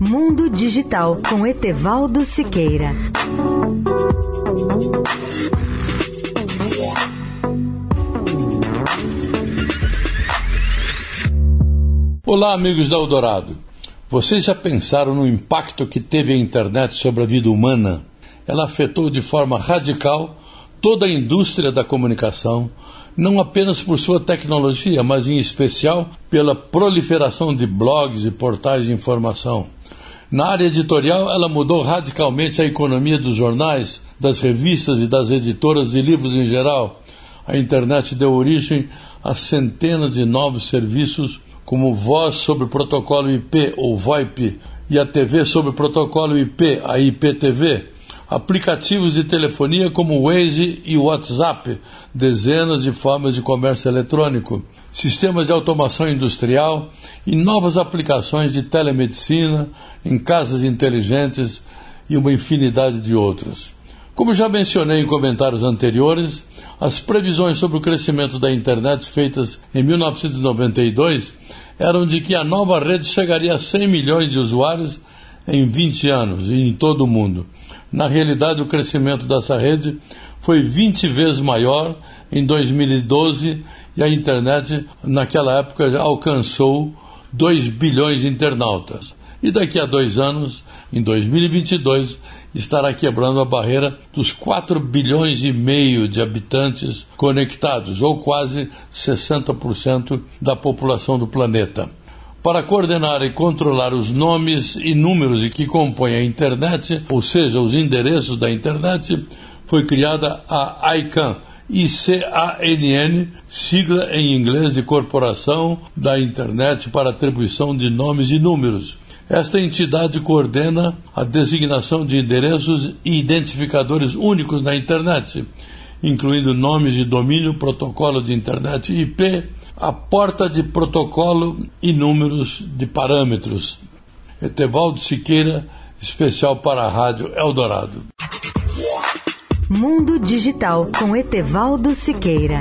Mundo Digital com Etevaldo Siqueira. Olá, amigos da Eldorado. Vocês já pensaram no impacto que teve a internet sobre a vida humana? Ela afetou de forma radical toda a indústria da comunicação, não apenas por sua tecnologia, mas em especial pela proliferação de blogs e portais de informação. Na área editorial, ela mudou radicalmente a economia dos jornais, das revistas e das editoras de livros em geral. A internet deu origem a centenas de novos serviços, como Voz sobre Protocolo IP ou VoIP e a TV sobre Protocolo IP, a IPTV aplicativos de telefonia como Waze e WhatsApp, dezenas de formas de comércio eletrônico, sistemas de automação industrial e novas aplicações de telemedicina em casas inteligentes e uma infinidade de outros. Como já mencionei em comentários anteriores, as previsões sobre o crescimento da internet feitas em 1992 eram de que a nova rede chegaria a 100 milhões de usuários em 20 anos e em todo o mundo. Na realidade, o crescimento dessa rede foi 20 vezes maior em 2012 e a internet, naquela época, já alcançou 2 bilhões de internautas. E daqui a dois anos, em 2022, estará quebrando a barreira dos 4 bilhões e meio de habitantes conectados, ou quase 60% da população do planeta para coordenar e controlar os nomes e números que compõem a internet, ou seja, os endereços da internet, foi criada a ICANN, sigla em inglês de Corporação da Internet para Atribuição de Nomes e Números. Esta entidade coordena a designação de endereços e identificadores únicos na internet, incluindo nomes de domínio, protocolo de internet IP, a porta de protocolo e números de parâmetros. Etevaldo Siqueira, especial para a Rádio Eldorado. Mundo Digital com Etevaldo Siqueira.